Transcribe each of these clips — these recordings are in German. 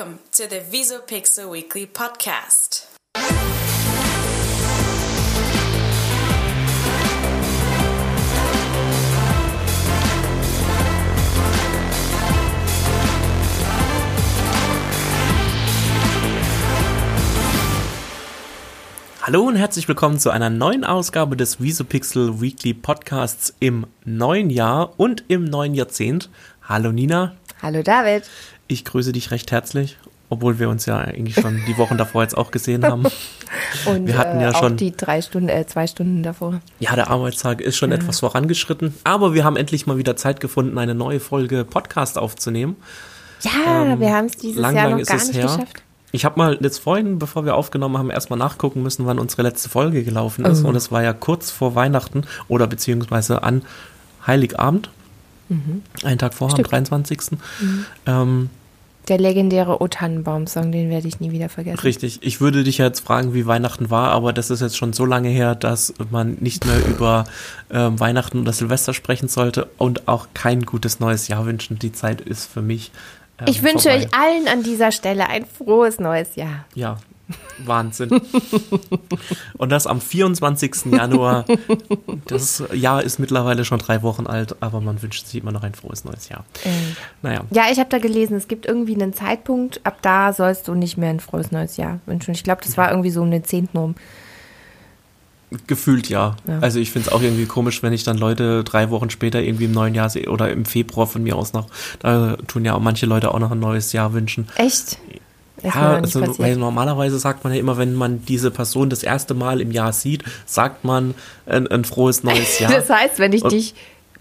Welcome to the Visopixel Weekly Podcast. Hallo und herzlich willkommen zu einer neuen Ausgabe des Visopixel Weekly Podcasts im neuen Jahr und im neuen Jahrzehnt. Hallo Nina. Hallo David. Ich grüße dich recht herzlich, obwohl wir uns ja eigentlich schon die Wochen davor jetzt auch gesehen haben. Und Wir hatten ja äh, schon- die drei Stunden, äh, zwei Stunden davor. Ja, der Arbeitstag ist schon etwas vorangeschritten, aber wir haben endlich mal wieder Zeit gefunden, eine neue Folge Podcast aufzunehmen. Ja, wir haben es dieses Ähm, lang, Jahr lang noch ist gar es nicht her. geschafft. Ich habe mal jetzt vorhin, bevor wir aufgenommen haben, erstmal nachgucken müssen, wann unsere letzte Folge gelaufen ist. Oh. Und es war ja kurz vor Weihnachten oder beziehungsweise an Heiligabend. Einen Tag vorher, am Mhm. Stimmt. 23. Ähm, Der legendäre O Tannenbaum-Song, den werde ich nie wieder vergessen. richtig. Ich würde dich jetzt fragen, wie Weihnachten war, aber das ist jetzt schon so lange her, dass man nicht mehr über ähm, Weihnachten oder Silvester sprechen sollte und auch kein gutes neues Jahr wünschen. Die Zeit ist für mich. ähm, Ich wünsche vorbei. euch allen an dieser Stelle ein frohes neues Jahr. Ja, Wahnsinn. Und das am 24. Januar. Das Jahr ist mittlerweile schon drei Wochen alt, aber man wünscht sich immer noch ein frohes neues Jahr. Ähm, Naja, Ja, ich habe da gelesen, es gibt irgendwie einen Zeitpunkt, ab da sollst du nicht mehr ein frohes neues Jahr wünschen. Ich glaube, das war irgendwie so um den 10. rum. gefühlt ja. Ja. Also ich finde es auch irgendwie komisch, wenn ich dann Leute drei Wochen später irgendwie im neuen Jahr sehe oder im Februar von mir aus noch, da tun ja auch manche Leute auch noch ein neues Jahr wünschen. Echt? Ja, also, weil normalerweise sagt man ja immer, wenn man diese Person das erste Mal im Jahr sieht, sagt man ein, ein frohes neues Jahr. Das heißt, wenn ich dich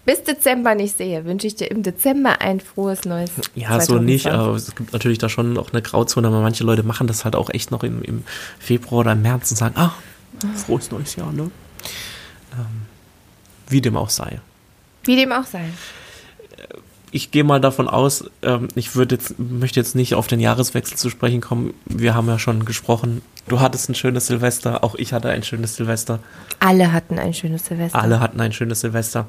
bis Dezember nicht sehe, wünsche ich dir im Dezember ein frohes neues Ja, so nicht, 2020. aber es gibt natürlich da schon noch eine Grauzone, aber manche Leute machen das halt auch echt noch im, im Februar oder im März und sagen, ah, frohes neues Jahr, ne? Ähm, wie dem auch sei. Wie dem auch sei. Ich gehe mal davon aus, ähm, ich würde jetzt, möchte jetzt nicht auf den Jahreswechsel zu sprechen kommen. Wir haben ja schon gesprochen. Du hattest ein schönes Silvester, auch ich hatte ein schönes Silvester. Alle hatten ein schönes Silvester. Alle hatten ein schönes Silvester.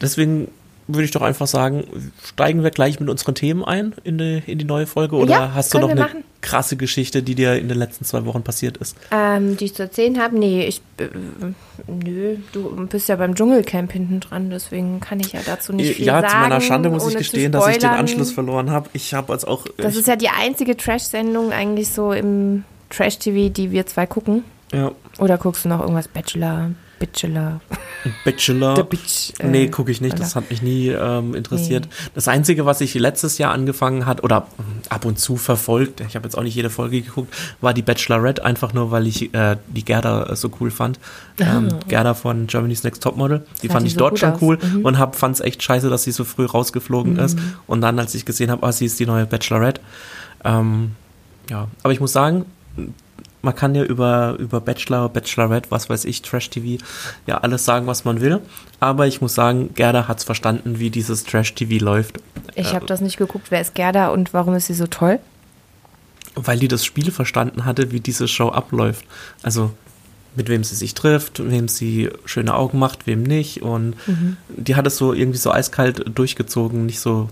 Deswegen würde ich doch einfach sagen, steigen wir gleich mit unseren Themen ein in die, in die neue Folge oder Ja, hast du noch eine machen. krasse Geschichte, die dir in den letzten zwei Wochen passiert ist? Ähm, die ich zu erzählen habe? Nee, ich. Äh, nö, du bist ja beim Dschungelcamp hinten dran, deswegen kann ich ja dazu nicht viel ja, sagen. zu meiner Schande muss ich gestehen, dass ich den. Anschluss verloren habe. Ich habe als auch Das ist ja die einzige Trash-Sendung eigentlich so im Trash-TV, die wir zwei gucken. ja, Oder guckst du noch irgendwas Bachelor, Bachelor? Bachelor. The Bitch, äh, nee, gucke ich nicht. Das hat mich nie ähm, interessiert. Das Einzige, was ich letztes Jahr angefangen hat oder mm, ab und zu verfolgt, ich habe jetzt auch nicht jede Folge geguckt, war die Bachelorette, einfach nur, weil ich äh, die Gerda äh, so cool fand. Ähm, Gerda von Germany's Next Topmodel. Die fand die ich so dort schon aus. cool Mhm. und fand es echt scheiße, dass sie so früh rausgeflogen ist. Und dann, als ich gesehen habe, ah, sie ist die neue Bachelorette. Ähm, ja, aber ich muss sagen, man kann ja über, über Bachelor, Bachelorette, was weiß ich, Trash-TV, ja alles sagen, was man will. Aber ich muss sagen, Gerda hat's verstanden, wie dieses Trash-TV läuft. Ich habe das nicht geguckt. Wer ist Gerda und warum ist sie so toll? Weil die das Spiel verstanden hatte, wie diese Show abläuft. Also mit wem sie sich trifft, wem sie schöne Augen macht, wem nicht. Und die hat es so irgendwie so eiskalt durchgezogen, nicht so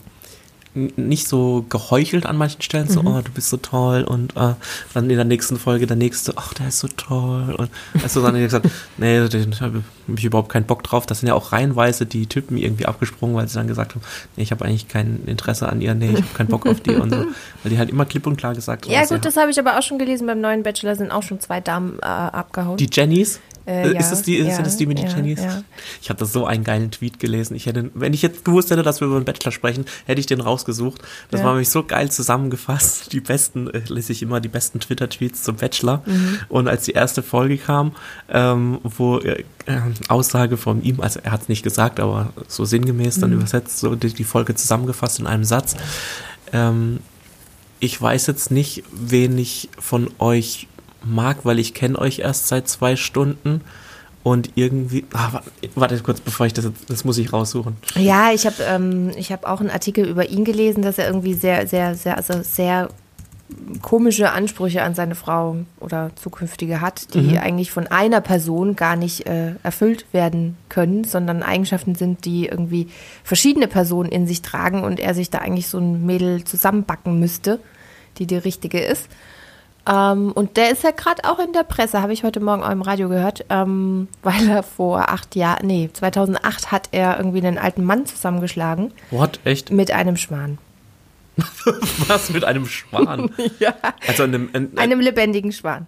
nicht so geheuchelt an manchen Stellen, so, oh, du bist so toll und äh, dann in der nächsten Folge der nächste, ach, der ist so toll und also dann gesagt, nee, da habe ich überhaupt keinen Bock drauf. Das sind ja auch reihenweise die Typen irgendwie abgesprungen, weil sie dann gesagt haben, nee, ich habe eigentlich kein Interesse an ihr, nee, ich habe keinen Bock auf die und so. Weil die halt immer klipp und klar gesagt haben, Ja, gut, das habe ich aber auch schon gelesen. Beim neuen Bachelor sind auch schon zwei Damen äh, abgehauen. Die Jennys? Äh, ja, ist es die, ja, sind es die mit den ja, Jennys? ja. Ich hatte so einen geilen Tweet gelesen. Ich hätte, wenn ich jetzt gewusst hätte, dass wir über den Bachelor sprechen, hätte ich den rausgesucht. Das Ja. war nämlich so geil zusammengefasst. Die besten, äh, lese ich immer die besten Twitter-Tweets zum Bachelor. Mhm. Und als die erste Folge kam, ähm, wo äh, äh, Aussage von ihm, also er hat es nicht gesagt, aber so sinngemäß Mhm. dann übersetzt, so die, die Folge zusammengefasst in einem Satz. Ähm, ich weiß jetzt nicht, wen ich von euch mag, weil ich kenne euch erst seit zwei Stunden und irgendwie. Ah, wa- warte kurz, bevor ich das das muss ich raussuchen. Ja, ich habe ähm, ich hab auch einen Artikel über ihn gelesen, dass er irgendwie sehr, sehr, sehr, also sehr komische Ansprüche an seine Frau oder zukünftige hat, die Mhm. eigentlich von einer Person gar nicht äh, erfüllt werden können, sondern Eigenschaften sind, die irgendwie verschiedene Personen in sich tragen und er sich da eigentlich so ein Mädel zusammenbacken müsste, die die richtige ist. Ähm, und der ist ja gerade auch in der Presse, habe ich heute Morgen auch im Radio gehört, ähm, weil er vor acht Jahren, nee, 2008 hat er irgendwie einen alten Mann zusammengeschlagen. What? Echt? Mit einem Schwan. Was mit einem Schwan? ja. Also einem, ein, ein, Einem lebendigen Schwan.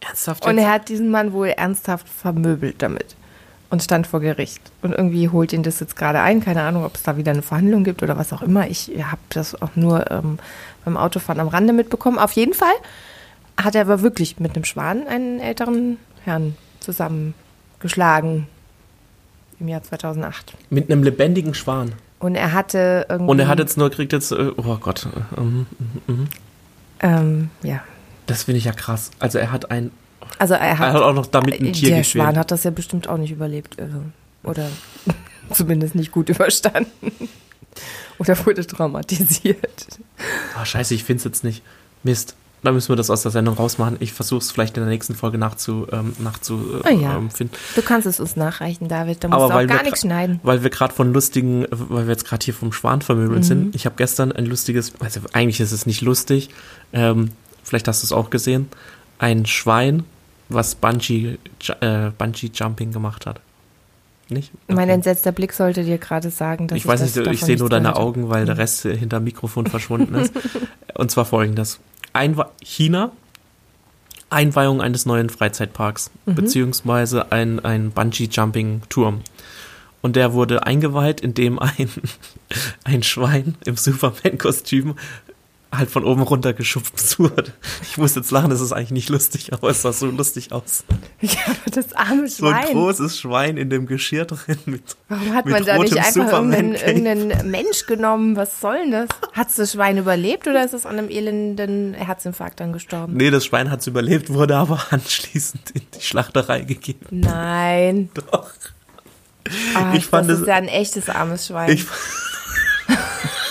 ernsthaft Und jetzt? er hat diesen Mann wohl ernsthaft vermöbelt damit und stand vor Gericht. Und irgendwie holt ihn das jetzt gerade ein. Keine Ahnung, ob es da wieder eine Verhandlung gibt oder was auch immer. Ich habe das auch nur ähm, beim Autofahren am Rande mitbekommen. Auf jeden Fall hat er aber wirklich mit einem Schwan einen älteren Herrn zusammengeschlagen im Jahr 2008. Mit einem lebendigen Schwan. Und er hatte irgendwie. Und er hat jetzt nur, kriegt jetzt, äh, oh Gott, äh, ähm, mhm. Ähm, ja. das finde ich ja krass. Also er hat ein, Also er er hat. hat auch noch damit ein Tier der gequält. Schwan hat das ja bestimmt auch nicht überlebt. Also, oder zumindest nicht gut überstanden. Oder wurde traumatisiert. Ah, scheiße, ich finde es jetzt nicht. Mist. Da müssen wir das aus der Sendung rausmachen. Ich versuche es vielleicht in der nächsten Folge nachzu, ähm, nachzu Ah, ja. ähm. Du kannst es uns nachreichen, David. Da musst Aber du weil auch wir gar nichts schneiden. Weil wir gerade von lustigen, weil wir jetzt gerade hier vom Schwan vermöbelt Mhm. sind. Ich habe gestern ein lustiges, also eigentlich ist es nicht lustig, ähm, vielleicht hast du es auch gesehen, ein Schwein, was Bungee, äh, Bungee Jumping gemacht hat. Nicht? Mein Okay. entsetzter Blick sollte dir gerade sagen, dass ich, ich weiß nicht, ich sehe nur deine. Augen, weil Mhm. der Rest äh, hinter dem Mikrofon verschwunden ist. Und zwar folgendes. Einwe China, Einweihung eines neuen Freizeitparks, Mhm. beziehungsweise ein, ein Bungee-Jumping-Turm. Und der wurde eingeweiht, indem ein, ein Schwein im Superman-Kostüm halt von oben runter geschubst wurde. Ich muss jetzt lachen, das ist eigentlich nicht lustig, aber es sah so lustig aus. Ja, aber das arme So ein Schwein. großes Schwein in dem Geschirr drin mit Warum hat man da nicht einfach irgendeinen, irgendeinen Mensch genommen? Was soll denn das? Hat das Schwein überlebt oder ist es an einem elenden Herzinfarkt dann gestorben? Nee, das Schwein hat's überlebt, wurde aber anschließend in die Schlachterei gegeben. Nein. Doch. Ah, Ich fand das es- ist ja ein echtes armes Schwein. Ich,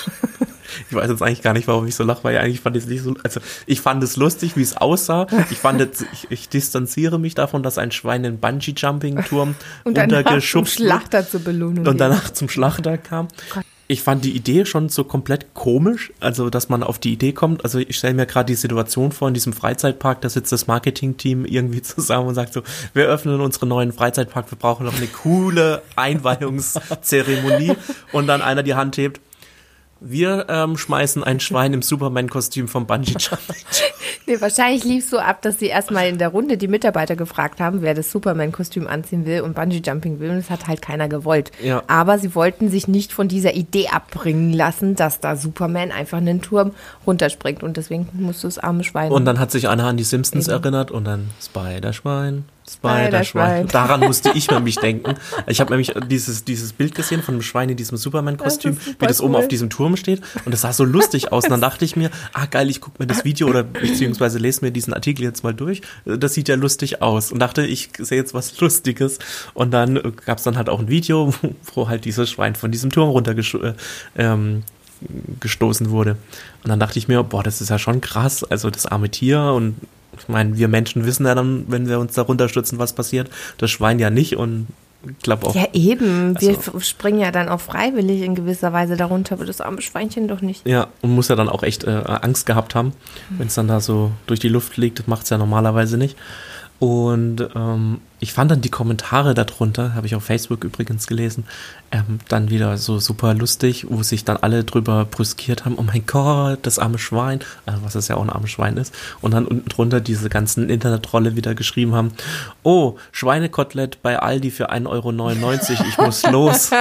ich weiß jetzt eigentlich gar nicht, warum ich so lache, weil eigentlich fand ich es nicht so. Also ich fand es lustig, wie es aussah. Ich fand jetzt, ich, ich distanziere mich davon, dass ein Schwein in Bungee-Jumping-Turm und danach zum Schlachter zur Belohnung. und danach zum Schlachter kam. Ich fand die Idee schon so komplett komisch, also dass man auf die Idee kommt. Also ich stelle mir gerade die Situation vor in diesem Freizeitpark, da sitzt das Marketingteam irgendwie zusammen und sagt so, wir öffnen unseren neuen Freizeitpark, wir brauchen noch eine coole Einweihungszeremonie und dann einer die Hand hebt. Wir ähm, schmeißen ein Schwein im Superman-Kostüm vom Bungee Jumping. Nee, wahrscheinlich lief es so ab, dass sie erstmal in der Runde die Mitarbeiter gefragt haben, wer das Superman-Kostüm anziehen will und Bungee-Jumping will. Und das hat halt keiner gewollt. Ja. Aber sie wollten sich nicht von dieser Idee abbringen lassen, dass da Superman einfach einen Turm runterspringt. Und deswegen musste das arme Schwein. Und dann hat sich einer an die Simpsons Eben. erinnert und dann Spider-Schwein, Spider-Schwein. Daran musste ich nämlich denken. Ich habe nämlich dieses, dieses Bild gesehen von einem Schwein in diesem Superman-Kostüm, wie das oben cool. auf diesem Turm steht. Und das sah so lustig aus. Und dann dachte ich mir, ah geil, ich gucke mir das Video oder beziehungsweise lese mir diesen Artikel jetzt mal durch. Das sieht ja lustig aus. Und dachte, ich sehe jetzt was Lustiges. Und dann gab es dann halt auch ein Video, wo halt dieses Schwein von diesem Turm runtergestoßen ähm, gestoßen wurde. Und dann dachte ich mir, boah, das ist ja schon krass. Also das arme Tier und ich meine, wir Menschen wissen ja dann, wenn wir uns da runterstützen, was passiert. Das Schwein ja nicht und ich glaube auch. ja, eben. Wir Also- springen ja dann auch freiwillig in gewisser Weise darunter, aber das arme Schweinchen doch nicht. Ja, und muss ja dann auch echt äh, Angst gehabt haben, wenn es dann da so durch die Luft fliegt. Das macht es ja normalerweise nicht. Und ähm, ich fand dann die Kommentare darunter, habe ich auf Facebook übrigens gelesen, ähm, dann wieder so super lustig, wo sich dann alle drüber brüskiert haben, oh mein Gott, das arme Schwein, also was es ja auch ein armes Schwein ist. Und dann unten drunter diese ganzen Internetrolle wieder geschrieben haben, oh, Schweinekotelett bei Aldi für 1,99 Euro, ich muss los.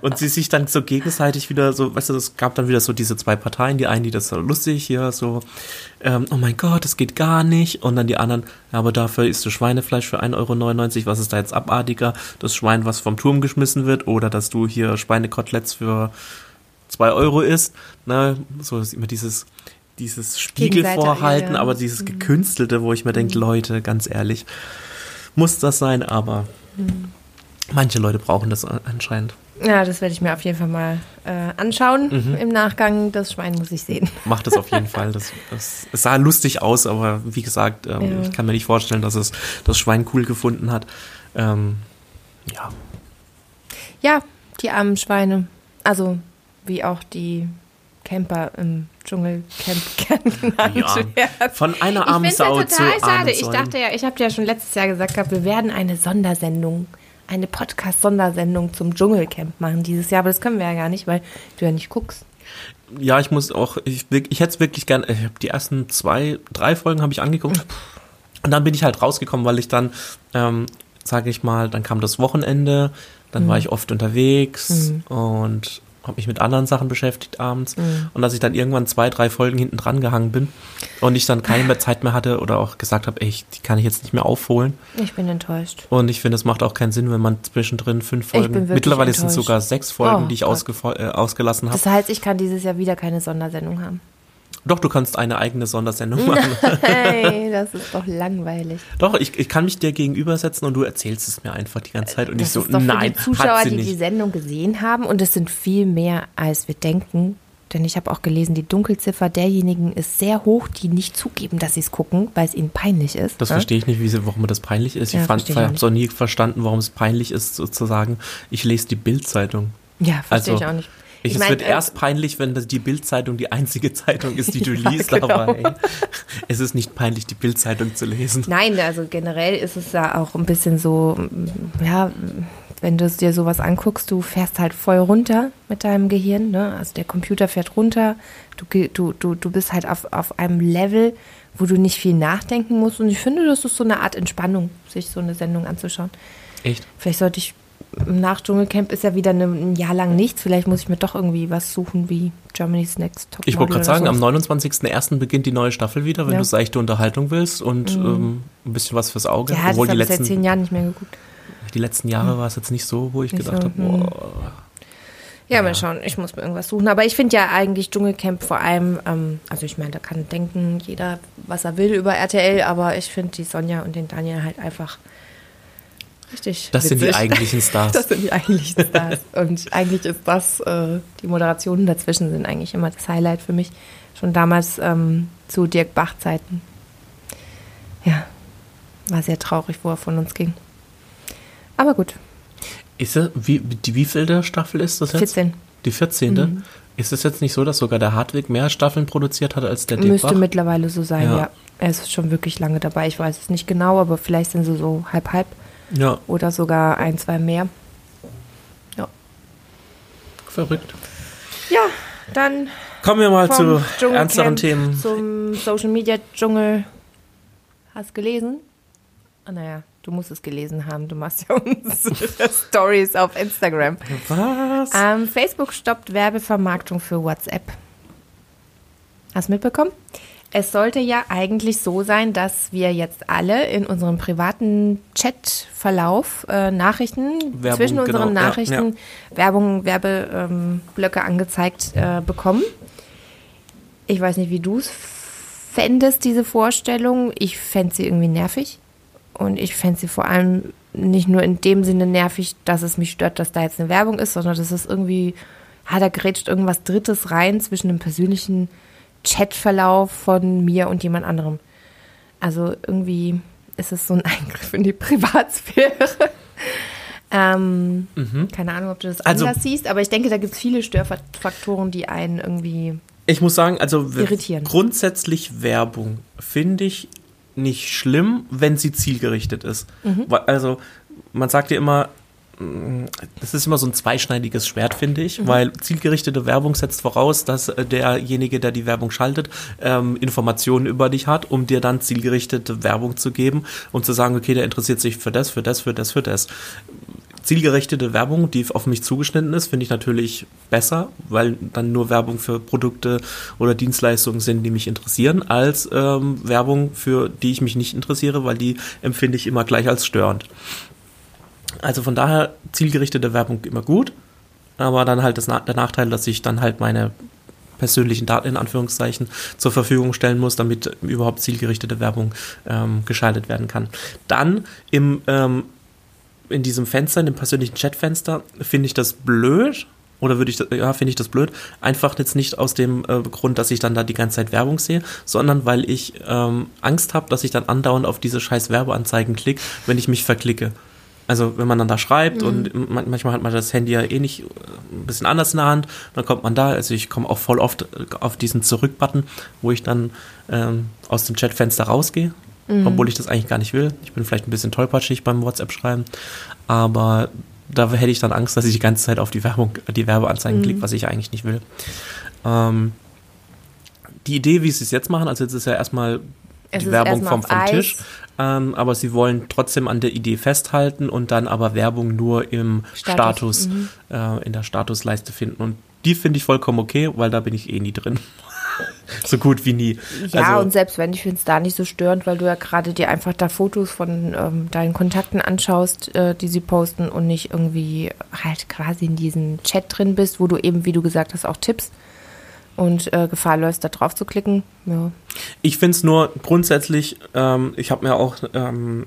Und sie sich dann so gegenseitig wieder so, weißt du, es gab dann wieder so diese zwei Parteien, die einen, die das so lustig hier so, ähm, oh mein Gott, das geht gar nicht. Und dann die anderen, ja, aber dafür isst du Schweinefleisch für 1,99 Euro, was ist da jetzt abartiger? Das Schwein, was vom Turm geschmissen wird, oder dass du hier Schweinekoteletts für 2 Euro isst. Ne? So ist immer dieses, dieses Spiegelvorhalten, aber dieses Gekünstelte, wo ich mir denke, Leute, ganz ehrlich, muss das sein, aber manche Leute brauchen das anscheinend. Ja, das werde ich mir auf jeden Fall mal äh, anschauen Mhm. im Nachgang. Das Schwein muss ich sehen. macht es auf jeden Fall. Das, das, es sah lustig aus, aber wie gesagt, ähm, Ja. ich kann mir nicht vorstellen, dass es das Schwein cool gefunden hat. Ähm, ja, Ja, die armen Schweine. Also, wie auch die Camper im Dschungelcamp kennengelernt Ja, werden. von einer armen Sau es zu total schade. Ich dachte ja, ich habe dir ja schon letztes Jahr gesagt gehabt, wir werden eine Sondersendung, eine Podcast-Sondersendung zum Dschungelcamp machen dieses Jahr. Aber das können wir ja gar nicht, weil du ja nicht guckst. Ja, ich muss auch, ich, ich hätte es wirklich gern, ich habe die ersten zwei, drei Folgen habe ich angeguckt. Und dann bin ich halt rausgekommen, weil ich dann, ähm, sage ich mal, dann kam das Wochenende, dann war ich oft unterwegs und habe mich mit anderen Sachen beschäftigt abends. Und dass ich dann irgendwann zwei, drei Folgen hinten dran gehangen bin und ich dann keine mehr Zeit mehr hatte oder auch gesagt habe, ey, die kann ich jetzt nicht mehr aufholen. Ich bin enttäuscht. Und ich finde, es macht auch keinen Sinn, wenn man zwischendrin fünf Folgen, mittlerweile sind es enttäuscht. sogar sechs Folgen, Oh die ich äh, ausgelassen habe. Das heißt, ich kann dieses Jahr wieder keine Sondersendung haben. Doch, du kannst eine eigene Sondersendung machen. Hey, das ist doch langweilig. Doch, ich, ich kann mich dir gegenübersetzen und du erzählst es mir einfach die ganze Zeit und ich Das so, ist doch nein, für die Zuschauer, die nicht. die Sendung gesehen haben und es sind viel mehr, als wir denken. Denn ich habe auch gelesen, die Dunkelziffer derjenigen ist sehr hoch, die nicht zugeben, dass sie es gucken, weil es ihnen peinlich ist. das ne? verstehe ich nicht, wie warum das peinlich ist. Ja, ich ich habe es auch nie verstanden, warum es peinlich ist, sozusagen, ich lese die Bildzeitung. Ja, verstehe Also, ich auch nicht. Ich, es mein, wird äh, erst peinlich, wenn das die Bildzeitung die einzige Zeitung ist, die du Ja, liest, genau. aber ey, es ist nicht peinlich, die Bildzeitung zu lesen. Nein, also generell ist es ja auch ein bisschen so, ja, wenn du dir sowas anguckst, du fährst halt voll runter mit deinem Gehirn, ne? Also der Computer fährt runter, du, du, du, du bist halt auf, auf einem Level, wo du nicht viel nachdenken musst. Und ich finde, das ist so eine Art Entspannung, sich so eine Sendung anzuschauen. Echt? Vielleicht sollte ich nach Dschungelcamp ist ja wieder eine, ein Jahr lang nichts. Vielleicht muss ich mir doch irgendwie was suchen wie Germany's Next Top Ich wollte gerade sagen, am sowas. 29.01. beginnt die neue Staffel wieder, wenn Ja. du seichte Unterhaltung willst und ähm, ein bisschen was fürs Auge. Ja, das Obwohl die habe ich seit letzten, zehn Jahren nicht mehr geguckt. die letzten Jahre war es jetzt nicht so, wo ich Nicht gedacht so, habe, hm. boah, Ja, mal schauen. Ich muss mir irgendwas suchen. Aber ich finde ja eigentlich Dschungelcamp vor allem, ähm, also ich meine, da kann denken jeder, was er will über RTL, aber ich finde die Sonja und den Daniel halt einfach richtig. das sind die witzig. eigentlichen Stars. Das sind die eigentlichen Stars. und eigentlich ist das, äh, die Moderationen dazwischen sind eigentlich immer das Highlight für mich. Schon damals ähm, zu Dirk Bach-Zeiten. Ja, war sehr traurig, wo er von uns ging. Aber gut, Ist er, wie, die wievielte Staffel ist das jetzt? 14. Die 14. Ist es jetzt nicht so, dass sogar der Hartwig mehr Staffeln produziert hat als der Müsste Dirk Bach? mittlerweile so sein, Ja. ja. Er ist schon wirklich lange dabei. Ich weiß es nicht genau, aber vielleicht sind sie so halb-halb Ja, oder sogar ein, zwei mehr. Ja, verrückt. ja dann Kommen wir mal zu ernsteren Themen. zum Social Media Dschungel. Hast gelesen? Ah, naja, du musst es gelesen haben. Du machst ja unsere Stories auf Instagram. Was? Ähm, Facebook stoppt Werbevermarktung für WhatsApp. Hast du mitbekommen? Es sollte ja eigentlich so sein, dass wir jetzt alle in unserem privaten Chatverlauf äh, Nachrichten Werbung, zwischen unseren genau, ja, Nachrichten Werbung, Werbeblöcke ähm, angezeigt äh, bekommen. Ich weiß nicht, wie du es fändest, diese Vorstellung. Ich fände sie irgendwie nervig. Und ich fände sie vor allem nicht nur in dem Sinne nervig, dass es mich stört, dass da jetzt eine Werbung ist, sondern dass es irgendwie, ah, da grätscht irgendwas Drittes rein zwischen dem persönlichen Chatverlauf von mir und jemand anderem. Also irgendwie ist es so ein Eingriff in die Privatsphäre. ähm, Keine Ahnung, ob du das Also- anders siehst, aber ich denke, da gibt es viele Störfaktoren, die einen irgendwie. Ich muss sagen, also Irritieren. grundsätzlich Werbung finde ich nicht schlimm, wenn sie zielgerichtet ist. Mhm. Also man sagt ja immer, mm, das ist immer so ein zweischneidiges Schwert, finde ich, Mhm. weil zielgerichtete Werbung setzt voraus, dass äh, derjenige, der die Werbung schaltet, ähm, Informationen über dich hat, um dir dann zielgerichtete Werbung zu geben und zu sagen, okay, der interessiert sich für das, für das, für das, für das zielgerichtete Werbung, die auf mich zugeschnitten ist, finde ich natürlich besser, weil dann nur Werbung für Produkte oder Dienstleistungen sind, die mich interessieren, als ähm, Werbung, für die ich mich nicht interessiere, weil die empfinde ich immer gleich als störend. Also von daher zielgerichtete Werbung immer gut, aber dann halt das, der Nachteil, dass ich dann halt meine persönlichen Daten in Anführungszeichen zur Verfügung stellen muss, damit überhaupt zielgerichtete Werbung ähm, geschaltet werden kann. Dann im ähm, in diesem Fenster, in dem persönlichen Chatfenster, finde ich das blöd. Oder würde ich, ja, finde ich das blöd. Einfach jetzt nicht aus dem äh, Grund, dass ich dann da die ganze Zeit Werbung sehe, sondern weil ich ähm, Angst habe, dass ich dann andauernd auf diese scheiß Werbeanzeigen klicke, wenn ich mich verklicke. Also wenn man dann da schreibt mhm. und manchmal hat man das Handy ja eh nicht äh, ein bisschen anders in der Hand, dann kommt man da, also ich komme auch voll oft äh, auf diesen Zurück-Button, wo ich dann ähm, aus dem Chatfenster rausgehe, mhm. obwohl ich das eigentlich gar nicht will. Ich bin vielleicht ein bisschen tollpatschig beim WhatsApp-Schreiben, aber da hätte ich dann Angst, dass ich die ganze Zeit auf die Werbung, die Werbeanzeigen mhm. klicke, was ich eigentlich nicht will. Ähm, die Idee, wie sie es jetzt machen, also jetzt ist ja erstmal es die Werbung vom, vom Tisch, ähm, aber sie wollen trotzdem an der Idee festhalten und dann aber Werbung nur im Status, Status mhm. äh, in der Statusleiste finden. Und die finde ich vollkommen okay, weil da bin ich eh nie drin. so gut wie nie. Ja, also, und selbst wenn, ich finde es da nicht so störend, weil du ja gerade dir einfach da Fotos von ähm, deinen Kontakten anschaust, äh, die sie posten und nicht irgendwie halt quasi in diesem Chat drin bist, wo du eben, wie du gesagt hast, auch tippst und äh, Gefahr läufst, da drauf zu klicken. Ja. Ich finde es nur grundsätzlich, ähm, ich habe mir auch ähm,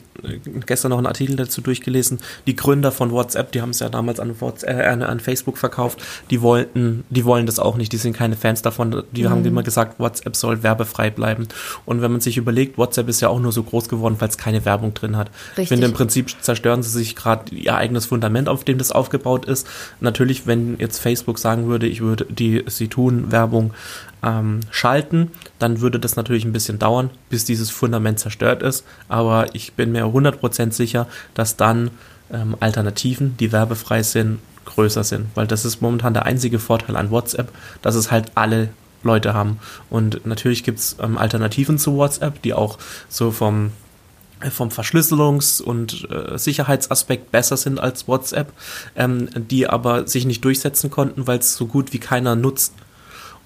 gestern noch einen Artikel dazu durchgelesen, die Gründer von WhatsApp, die haben es ja damals an, WhatsApp, äh, an Facebook verkauft, die wollten, die wollen das auch nicht, die sind keine Fans davon, die mhm. haben immer gesagt, WhatsApp soll werbefrei bleiben. Und wenn man sich überlegt, WhatsApp ist ja auch nur so groß geworden, weil es keine Werbung drin hat. Richtig. Ich finde, im Prinzip zerstören sie sich gerade ihr eigenes Fundament, auf dem das aufgebaut ist. Natürlich, wenn jetzt Facebook sagen würde, ich würde die, sie tun Werbung ähm, schalten, dann würde das natürlich ein bisschen dauern, bis dieses Fundament zerstört ist. Aber ich bin mir 100% sicher, dass dann ähm, Alternativen, die werbefrei sind, größer sind. Weil das ist momentan der einzige Vorteil an WhatsApp, dass es halt alle Leute haben. Und natürlich gibt es ähm, Alternativen zu WhatsApp, die auch so vom vom Verschlüsselungs- und äh, Sicherheitsaspekt besser sind als WhatsApp, ähm, die aber sich nicht durchsetzen konnten, weil es so gut wie keiner nutzt.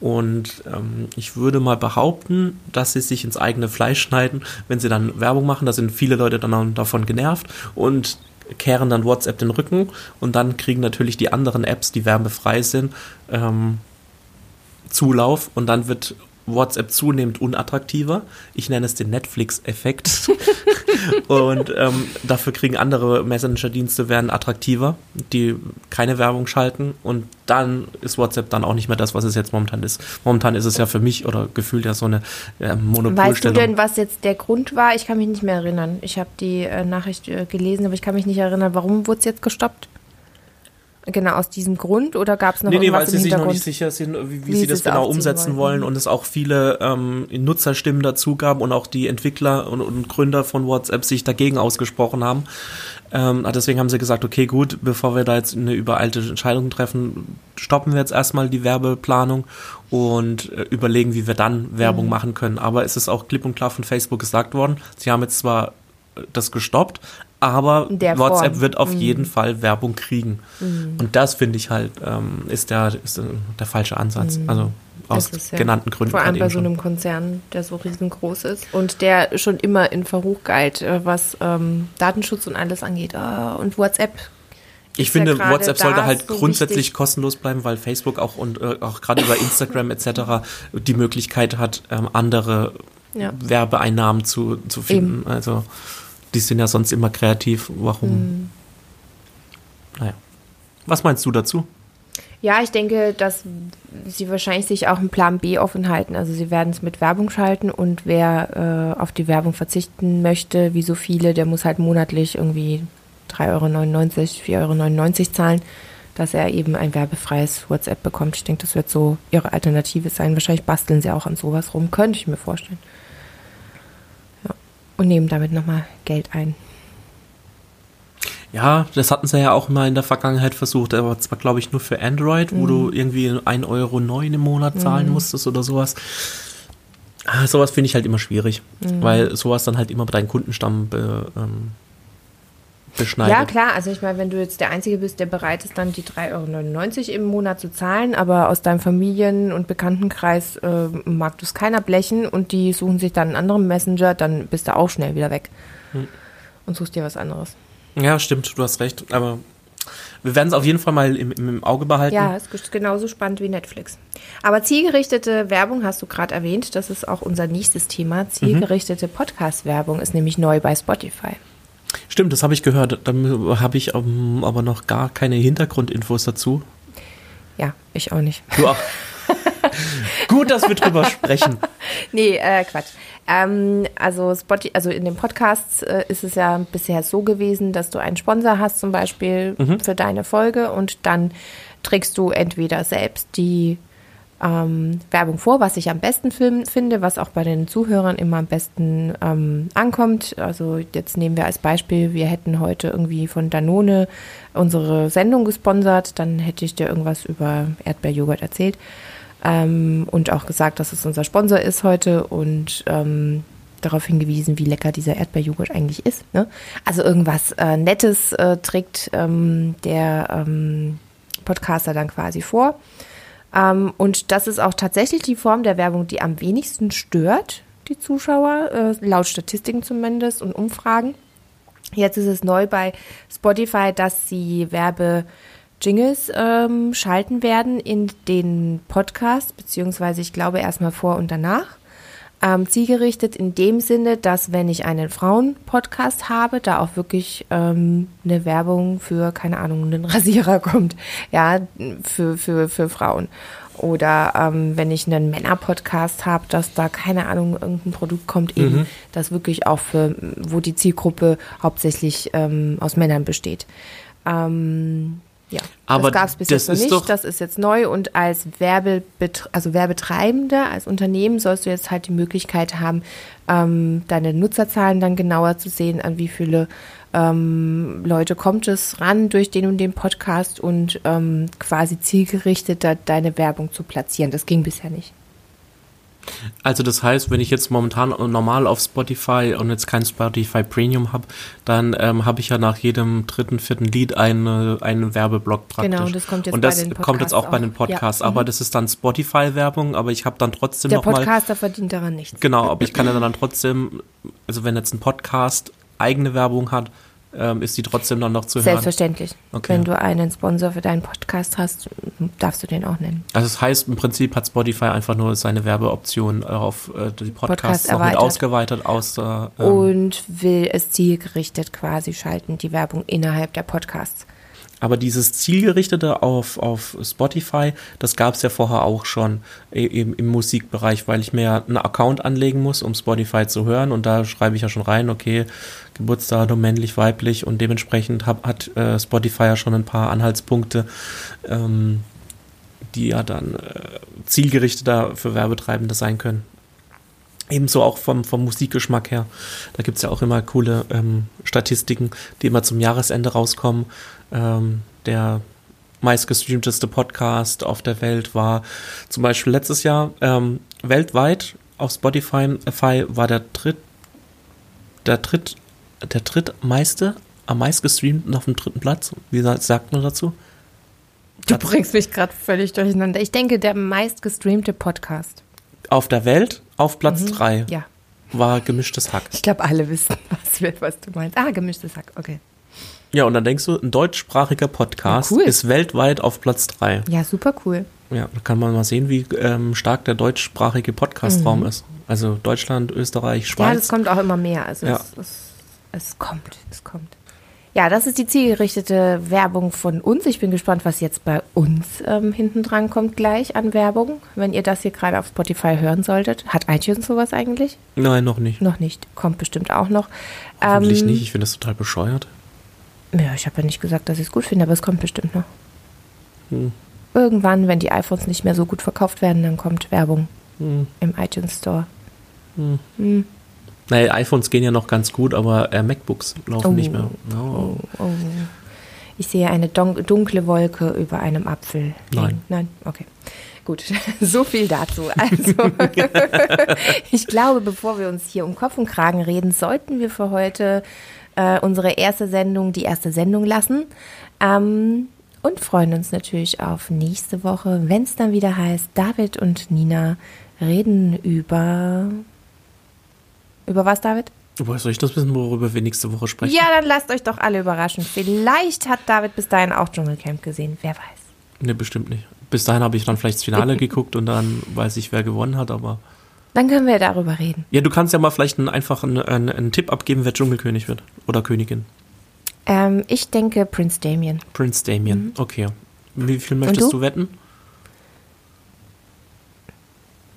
Und ähm, ich würde mal behaupten, dass sie sich ins eigene Fleisch schneiden, wenn sie dann Werbung machen. Da sind viele Leute dann davon genervt und kehren dann WhatsApp den Rücken und dann kriegen natürlich die anderen Apps, die werbefrei sind, ähm, Zulauf und dann wird WhatsApp zunehmend unattraktiver. Ich nenne es den Netflix-Effekt. und ähm, dafür kriegen andere Messenger-Dienste werden attraktiver, die keine Werbung schalten. Und dann ist WhatsApp dann auch nicht mehr das, was es jetzt momentan ist. Momentan ist es ja für mich oder gefühlt ja so eine äh, Monopolstellung. Weißt du denn, was jetzt der Grund war? Ich kann mich nicht mehr erinnern. Ich habe die äh, Nachricht äh, gelesen, aber ich kann mich nicht erinnern. Warum wurde es jetzt gestoppt? Genau, aus diesem Grund oder gab es noch nee, nee, weil sie sich noch nicht sicher sind, wie, wie, wie sie das genau umsetzen wollen. wollen und es auch viele ähm, Nutzerstimmen dazu gab und auch die Entwickler und, und Gründer von WhatsApp sich dagegen ausgesprochen haben. Ähm, deswegen haben sie gesagt, okay, gut, bevor wir da jetzt eine übereilte Entscheidung treffen, stoppen wir jetzt erstmal die Werbeplanung und äh, überlegen, wie wir dann Werbung mhm. machen können. Aber es ist auch klipp und klar von Facebook gesagt worden, sie haben jetzt zwar das gestoppt, aber WhatsApp Form. wird auf mhm. jeden Fall Werbung kriegen. Mhm. Und das finde ich halt, ähm, ist, der, ist der falsche Ansatz. Mhm. Also aus ja genannten Gründen. Vor allem bei so einem Konzern, der so riesengroß ist und der schon immer in Verruch galt, äh, was ähm, Datenschutz und alles angeht. Oh, und WhatsApp ich finde, ja WhatsApp sollte halt so grundsätzlich wichtig. kostenlos bleiben, weil Facebook auch und äh, auch gerade über Instagram etc. die Möglichkeit hat, ähm, andere ja. Werbeeinnahmen zu, zu finden. Eben. Also die sind ja sonst immer kreativ. Warum? Mhm. Naja. Was meinst du dazu? Ja, ich denke, dass sie wahrscheinlich sich auch einen Plan B offen halten. Also sie werden es mit Werbung schalten und wer äh, auf die Werbung verzichten möchte, wie so viele, der muss halt monatlich irgendwie 3,99 Euro, 4,99 Euro zahlen, dass er eben ein werbefreies WhatsApp bekommt. Ich denke, das wird so ihre Alternative sein. Wahrscheinlich basteln sie auch an sowas rum, könnte ich mir vorstellen und nehmen damit nochmal Geld ein. Ja, das hatten sie ja auch mal in der Vergangenheit versucht, aber zwar glaube ich nur für Android, mhm. wo du irgendwie 1,09 Euro im Monat zahlen mhm. musstest oder sowas. Ah, sowas finde ich halt immer schwierig, mhm. weil sowas dann halt immer bei deinem Kundenstamm be, ähm, beschneidet. Ja, klar. Also ich meine, wenn du jetzt der Einzige bist, der bereit ist, dann die 3,99 Euro im Monat zu zahlen, aber aus deinem Familien- und Bekanntenkreis äh, mag du es keiner blechen und die suchen sich dann einen anderen Messenger, dann bist du auch schnell wieder weg hm. und suchst dir was anderes. Ja, stimmt, du hast recht. Aber wir werden es auf jeden Fall mal im, im, Auge behalten. Ja, es ist genauso spannend wie Netflix. Aber zielgerichtete Werbung hast du gerade erwähnt. Das ist auch unser nächstes Thema. Zielgerichtete mhm. Podcast-Werbung ist nämlich neu bei Spotify. Stimmt, das habe ich gehört. Da habe ich um, aber noch gar keine Hintergrundinfos dazu. Ja, ich auch nicht. Du auch. Gut, dass wir drüber sprechen. Nee, äh, Quatsch. Ähm, also, Spotify, also in den Podcasts äh, ist es ja bisher so gewesen, dass du einen Sponsor hast, zum Beispiel für deine Folge, und dann trägst du entweder selbst die ähm, Werbung vor, was ich am besten film- finde, was auch bei den Zuhörern immer am besten ähm, ankommt. Also jetzt nehmen wir als Beispiel, wir hätten heute irgendwie von Danone unsere Sendung gesponsert, dann hätte ich dir irgendwas über Erdbeerjoghurt erzählt ähm, und auch gesagt, dass es unser Sponsor ist heute und ähm, darauf hingewiesen, wie lecker dieser Erdbeerjoghurt eigentlich ist. Ne? Also irgendwas äh, Nettes äh, trägt ähm, der ähm, Podcaster dann quasi vor. Ähm, und das ist auch tatsächlich die Form der Werbung, die am wenigsten stört, die Zuschauer, äh, laut Statistiken zumindest und Umfragen. Jetzt ist es neu bei Spotify, dass sie Werbe-Jingles ähm, schalten werden in den Podcast, beziehungsweise ich glaube erstmal vor und danach. Ähm, zielgerichtet in dem Sinne, dass wenn ich einen Frauen-Podcast habe, da auch wirklich ähm, eine Werbung für, keine Ahnung, einen Rasierer kommt, ja, für, für, für Frauen. Oder ähm, wenn ich einen Männer-Podcast habe, dass da, keine Ahnung, irgendein Produkt kommt, eben, das wirklich auch für, wo die Zielgruppe hauptsächlich ähm, aus Männern besteht. Ähm, ja, Aber das gab es bis jetzt noch nicht. das ist jetzt neu und als Werbebet also Werbetreibender, als Unternehmen sollst du jetzt halt die Möglichkeit haben, ähm, deine Nutzerzahlen dann genauer zu sehen, an wie viele ähm, Leute kommt es ran durch den und den Podcast und ähm, quasi zielgerichteter deine Werbung zu platzieren. Das ging bisher nicht. Also das heißt, wenn ich jetzt momentan normal auf Spotify und jetzt kein Spotify Premium habe, dann ähm, habe ich ja nach jedem dritten, vierten Lied eine, einen Werbeblock praktisch. Genau, das kommt jetzt und bei das den kommt jetzt auch Podcasts bei den auch. Podcasts. Ja. Aber Mhm. das ist dann Spotify-Werbung, aber ich habe dann trotzdem Der noch mal Podcaster verdient daran nichts. Genau, aber ich kann ja dann trotzdem, also wenn jetzt ein Podcast eigene Werbung hat, ähm, ist die trotzdem dann noch zu hören. Selbstverständlich. Okay. Wenn du einen Sponsor für deinen Podcast hast, darfst du den auch nennen. Also das heißt, im Prinzip hat Spotify einfach nur seine Werbeoption äh, auf äh, die Podcasts Podcast noch mit ausgeweitet, außer ähm, und will es zielgerichtet quasi schalten, die Werbung innerhalb der Podcasts. Aber dieses zielgerichtete auf, auf Spotify, das gab es ja vorher auch schon eben im Musikbereich, weil ich mir ja einen Account anlegen muss, um Spotify zu hören. Und da schreibe ich ja schon rein, okay, Geburtsdatum männlich, weiblich und dementsprechend hab, hat äh, Spotify ja schon ein paar Anhaltspunkte, ähm, die ja dann äh, zielgerichteter für Werbetreibende sein können. Ebenso auch vom, vom Musikgeschmack her. Da gibt's ja auch immer coole ähm, Statistiken, die immer zum Jahresende rauskommen. Ähm, der meistgestreamteste Podcast auf der Welt war zum Beispiel letztes Jahr ähm, weltweit auf Spotify Fi war der dritt der dritt der drittmeiste am meistgestreamten auf dem dritten Platz. Wie sa- sagt man dazu? Du bringst mich gerade völlig durcheinander. Ich denke, der meist gestreamte Podcast. Auf der Welt auf Platz drei Mhm. Ja, war gemischtes Hack. ich glaube, alle wissen, was, was du meinst. Ah, gemischtes Hack, okay. Ja, und dann denkst du, ein deutschsprachiger Podcast Ja, cool. ist weltweit auf Platz drei. Ja, super cool. Ja, da kann man mal sehen, wie ähm, stark der deutschsprachige Podcastraum ist. Also Deutschland, Österreich, Mhm. Ja, das Schweiz. kommt auch immer mehr. Also Ja. es, es, es kommt, es kommt. Ja, das ist die zielgerichtete Werbung von uns. Ich bin gespannt, was jetzt bei uns ähm, hinten dran kommt gleich an Werbung, wenn ihr das hier gerade auf Spotify hören solltet. Hat iTunes sowas eigentlich? Nein, noch nicht. Noch nicht. Kommt bestimmt auch noch. Hoffentlich Ähm, nicht. Ich finde das total bescheuert. Ja, ich habe ja nicht gesagt, dass ich es gut finde, aber es kommt bestimmt noch. Hm. Irgendwann, wenn die iPhones nicht mehr so gut verkauft werden, dann kommt Werbung Hm. im iTunes Store. Naja, iPhones gehen ja noch ganz gut, aber äh, MacBooks laufen Oh. nicht mehr. Oh. Oh. Ich sehe eine dunkle Wolke über einem Apfel. Nein. Nein, okay. Gut, so viel dazu. Also, ich glaube, bevor wir uns hier um Kopf und Kragen reden, sollten wir für heute äh, unsere erste Sendung, die erste Sendung lassen. Ähm, und freuen uns natürlich auf nächste Woche, wenn es dann wieder heißt, David und Nina reden über. Über was, David? Woher soll ich das wissen, worüber wir nächste Woche sprechen? Ja, dann lasst euch doch alle überraschen. Vielleicht hat David bis dahin auch Dschungelcamp gesehen. Wer weiß. Ne, bestimmt nicht. Bis dahin habe ich dann vielleicht das Finale geguckt und dann weiß ich, wer gewonnen hat, aber. Dann können wir darüber reden. Ja, du kannst ja mal vielleicht einen, einfach einen, einen, einen Tipp abgeben, wer Dschungelkönig wird. Oder Königin. Ähm, ich denke Prince Damien. Prince Damien. Okay. Wie viel du? möchtest du wetten?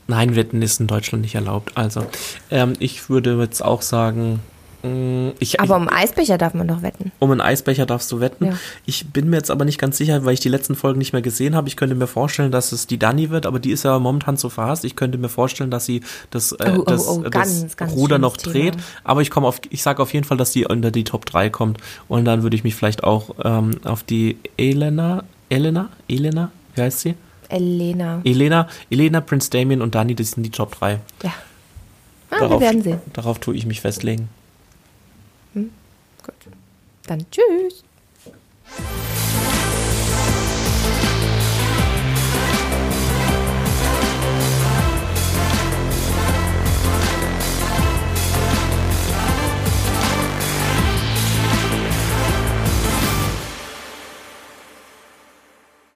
Nein, Wetten ist in Deutschland nicht erlaubt. Also, ähm, ich würde jetzt auch sagen, mh, ich, Aber um Eisbecher darf man doch wetten. um einen Eisbecher darfst du wetten. Ja. Ich bin mir jetzt aber nicht ganz sicher, weil ich die letzten Folgen nicht mehr gesehen habe. Ich könnte mir vorstellen, dass es die Dani wird, aber die ist ja momentan so verhasst. Ich könnte mir vorstellen, dass sie das, äh, Oh, oh, das, oh, das ganz, ganz Ruder noch dreht. Thema. Aber ich komme auf, ich sage auf jeden Fall, dass sie unter die Top 3 kommt. Und dann würde ich mich vielleicht auch ähm, auf die Elena, Elena, Elena, wie heißt sie? Elena. Elena, Elena, Prince Damien und Dani, das sind die Top 3. Ja. Ah, darauf, wir werden sehen. Darauf tue ich mich festlegen. Hm? Gut. Dann tschüss.